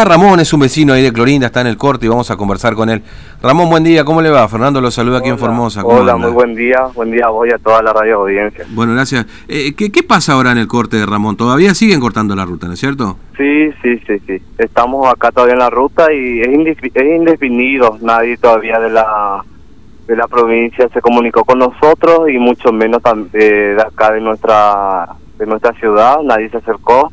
está Ramón, es un vecino ahí de Clorinda, está en el corte y vamos a conversar con él. Ramón, buen día, ¿cómo le va? Fernando lo saluda aquí en Formosa. Hola, muy buen día, buen día a vos y a toda la radio audiencia. Bueno, gracias. Eh, ¿qué, ¿Qué pasa ahora en el corte de Ramón? ¿Todavía siguen cortando la ruta, no es cierto? Sí, sí, sí, sí. Estamos acá todavía en la ruta y es, indefinido. Nadie todavía de la de la provincia se comunicó con nosotros y mucho menos de acá de nuestra de nuestra ciudad. Nadie se acercó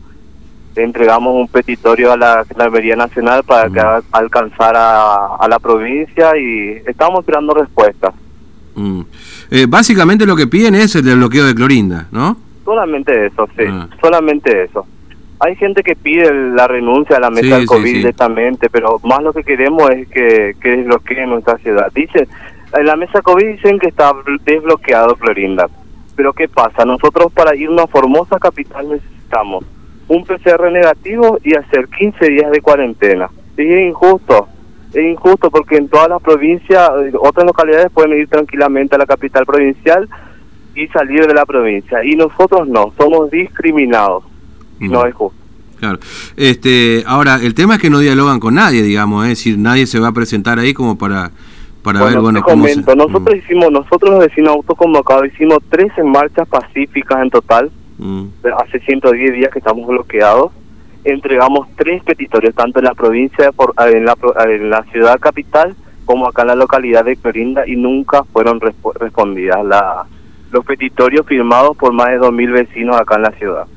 entregamos un petitorio a la Gendarmería Nacional para que alcanzara a la provincia y estamos esperando respuestas. Mm. Eh, básicamente lo que piden es el desbloqueo de Clorinda, ¿no? Solamente eso, sí, ah. solamente eso. Hay gente que pide la renuncia a la mesa del COVID directamente, pero más lo que queremos es que, que desbloqueen nuestra ciudad. Dice, en la mesa COVID dicen que está desbloqueado Clorinda, pero ¿qué pasa? Nosotros para irnos a Formosa Capital necesitamos un PCR negativo y hacer 15 días de cuarentena. Y es injusto, es injusto porque en todas las provincias, eh, otras localidades pueden ir tranquilamente a la capital provincial y salir de la provincia. Y nosotros no, somos discriminados. No es justo. Claro. Este, ahora, el tema es que no dialogan con nadie, digamos, es decir, nadie se va a presentar ahí como para para ver, bueno, cómo nosotros hicimos, nosotros los vecinos autoconvocados hicimos 13 marchas pacíficas en total, Mm. Hace 110 días que estamos bloqueados. Entregamos tres petitorios, tanto en la provincia, por, en, la, en la ciudad capital, como acá en la localidad de Clorinda, y nunca fueron respondidas la, los petitorios firmados por más de 2.000 vecinos acá en la ciudad.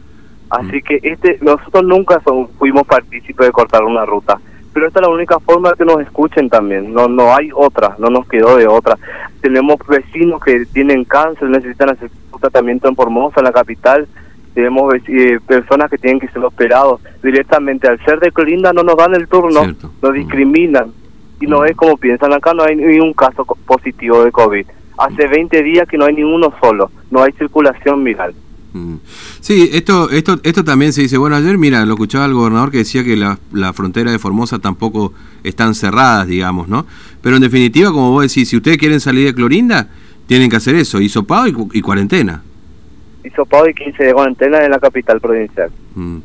Así mm. que este nosotros nunca fuimos partícipes de cortar una ruta, pero esta es la única forma de que nos escuchen también, no no hay otra, no nos quedó de otra. Tenemos vecinos que tienen cáncer, necesitan hacer tratamiento en Formosa, en la capital. Tenemos eh, personas que tienen que ser operados directamente. Al ser de Clorinda no nos dan el turno, nos discriminan. Y no mm. es como piensan, acá no hay ni un caso positivo de COVID. Hace 20 días que no hay ninguno solo, no hay circulación viral. Mm. Sí, esto, esto, esto también se dice. Bueno, ayer, mira, lo escuchaba el gobernador que decía que la, la frontera de Formosa tampoco están cerradas, digamos, ¿no? Pero en definitiva, como vos decís, si ustedes quieren salir de Clorinda, tienen que hacer eso, hisopado y, y cuarentena. Hisopado y 15 de cuarentena en la capital provincial. Mm.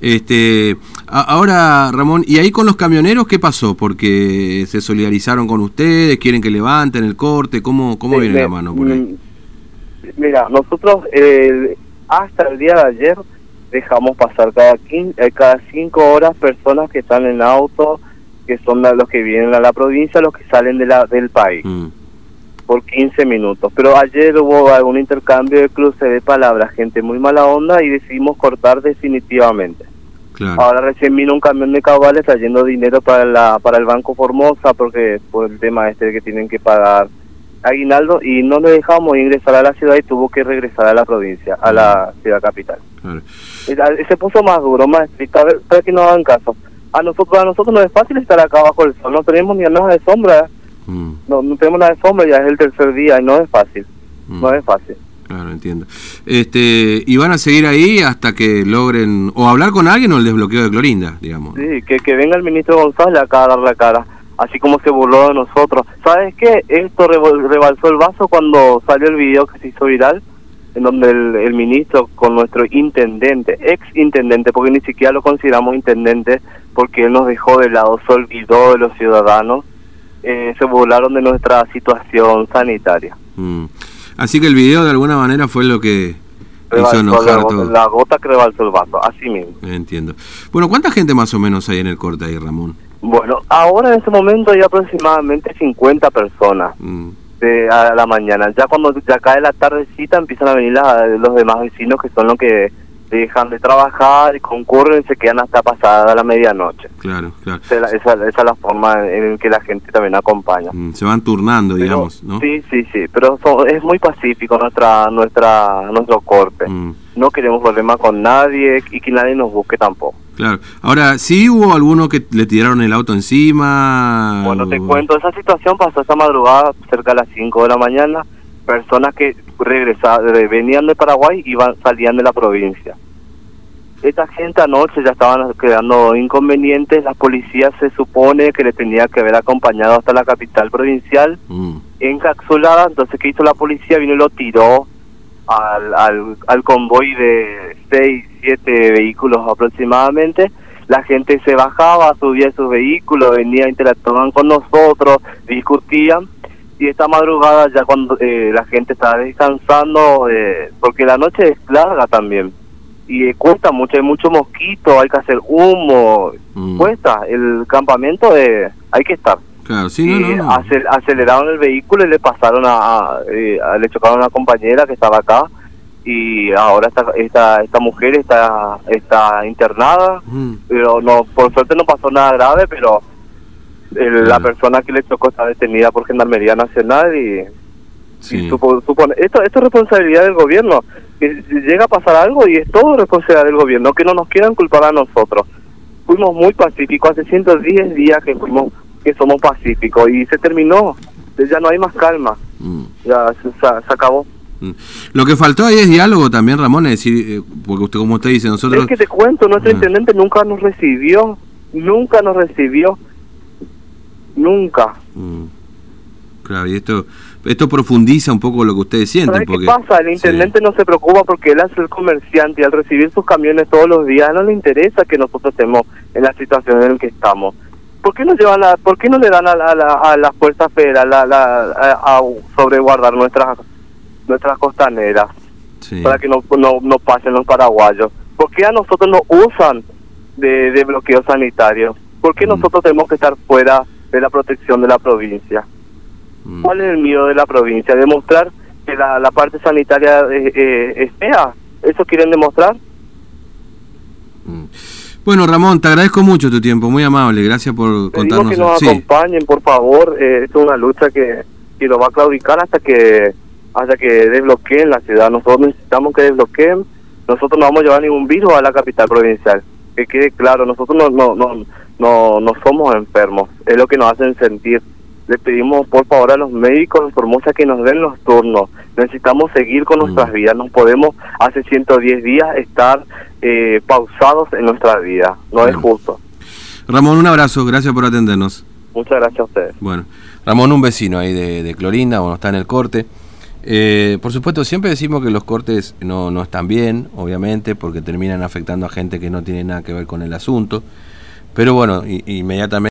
Este, ahora, Ramón, ¿y ahí con los camioneros qué pasó? Porque se solidarizaron con ustedes, quieren que levanten el corte, ¿cómo, cómo viene la mano por ahí? Mm, mira, nosotros hasta el día de ayer dejamos pasar cada, eh, cada cinco horas personas que están en auto, que son los que vienen a la provincia, los que salen de la, del país. Mm por 15 minutos. Pero ayer hubo algún intercambio de cruce de palabras, gente muy mala onda y decidimos cortar definitivamente. Ahora recién vino un camión de cabales trayendo dinero para la para el Banco Formosa porque por el tema este que tienen que pagar aguinaldo y no le dejamos ingresar a la ciudad y tuvo que regresar a la provincia, a la ciudad capital. Se puso más duro, más estricto, para que no hagan caso. A nosotros, a nosotros no es fácil estar acá bajo el sol, no tenemos ni nada de sombra. Mm. No, no tenemos nada de sombra, ya es el tercer día y no es fácil. Mm. No es fácil. Claro, entiendo. Este, y van a seguir ahí hasta que logren o hablar con alguien o el desbloqueo de Clorinda, digamos. Sí, que, que venga el ministro González acá a dar la cara, así como se burló de nosotros. ¿Sabes qué? Esto rebalsó el vaso cuando salió el video que se hizo viral, en donde el, el ministro con nuestro intendente, ex intendente, porque ni siquiera lo consideramos intendente, porque él nos dejó de lado, se olvidó de los ciudadanos eh, se burlaron de nuestra situación sanitaria. Mm. Así que el video de alguna manera fue lo que hizo enojar la, todo. la gota que rebalsó el vaso, así mismo. Entiendo. Bueno, ¿cuánta gente más o menos hay en el corte ahí, Ramón? Bueno, ahora en este momento hay aproximadamente 50 personas mm. de, a la mañana. Ya cuando ya cae la tardecita empiezan a venir los demás vecinos que son los que dejan de trabajar y concurren y se quedan hasta pasada la medianoche. Claro, claro. Esa, esa, es la forma en que la gente también acompaña. Mm, se van turnando, digamos, ¿no? Sí, sí, sí, pero es muy pacífico nuestra nuestra nuestro corte. Mm. No queremos problemas con nadie y que nadie nos busque tampoco. Claro. Ahora, ¿sí hubo alguno que le tiraron el auto encima? Bueno, te cuento, esa situación pasó esa madrugada, cerca de las 5 de la mañana, personas que regresaban, venían de Paraguay y iban, salían de la provincia esta gente anoche ya estaban creando inconvenientes, la policía se supone que le tenía que haber acompañado hasta la capital provincial, mm. encapsulada, entonces ¿qué hizo la policía? Vino y lo tiró al, al, al convoy de 6, 7 vehículos aproximadamente, la gente se bajaba, subía sus vehículos, venía, interactuaban con nosotros, discutían. Y esta madrugada ya cuando eh, la gente estaba descansando, eh, porque la noche es larga también. Y cuesta mucho, hay mucho mosquito, hay que hacer humo, mm. cuesta, el campamento de, hay que estar. Claro, sí, no, aceleraron el vehículo y le pasaron a, eh, le chocaron a una compañera que estaba acá y ahora esta esta, esta mujer está está internada, mm. pero no por suerte no pasó nada grave, pero la persona que le chocó está detenida por Gendarmería Nacional y, supone, esto, esto es responsabilidad del gobierno. Que llega a pasar algo y es todo responsabilidad del gobierno, que no nos quieran culpar a nosotros. Fuimos muy pacíficos, hace 110 días que fuimos que somos pacíficos y se terminó, ya no hay más calma, mm. ya se, acabó. Mm. Lo que faltó ahí es diálogo también, Ramón, es decir, eh, porque usted, como usted dice, nosotros... Es que te cuento, nuestro ah. intendente nunca nos recibió, nunca nos recibió nunca. Mm. Claro, y esto esto profundiza un poco lo que ustedes sienten. Porque, ¿Qué pasa? El intendente no se preocupa porque él es el comerciante y al recibir sus camiones todos los días no le interesa que nosotros estemos en la situación en la que estamos. ¿Por qué no, llevan la, ¿por qué no le dan a, la, a, las fuerzas federales a, sobreguardar nuestras nuestras costaneras para que no, no, no pasen los paraguayos? ¿Por qué a nosotros nos usan de, de bloqueo sanitario? ¿Por qué mm. nosotros tenemos que estar fuera de la protección de la provincia. Mm. ¿Cuál es el miedo de la provincia? ¿Demostrar que la, la parte sanitaria eh, eh, es fea? ¿Eso quieren demostrar? Mm. Bueno, Ramón, te agradezco mucho tu tiempo, muy amable, gracias por contarnos. que nos acompañen, por favor, eh, es una lucha que, que lo va a claudicar hasta que hasta que desbloqueen la ciudad. Nosotros necesitamos que desbloqueen, nosotros no vamos a llevar ningún virus a la capital provincial. Que quede claro, nosotros no, no, no, no, no somos enfermos, es lo que nos hacen sentir. Le pedimos por favor a los médicos por Formosa que nos den los turnos. Necesitamos seguir con nuestras mm. vidas. No podemos hace 110 días estar eh, pausados en nuestra vida. No es justo. Ramón, un abrazo. Gracias por atendernos. Muchas gracias a ustedes. Bueno, Ramón, un vecino ahí de, de Clorinda, bueno, está en el corte. Eh, por supuesto, siempre decimos que los cortes no, no están bien, obviamente, porque terminan afectando a gente que no tiene nada que ver con el asunto. Pero bueno, inmediatamente...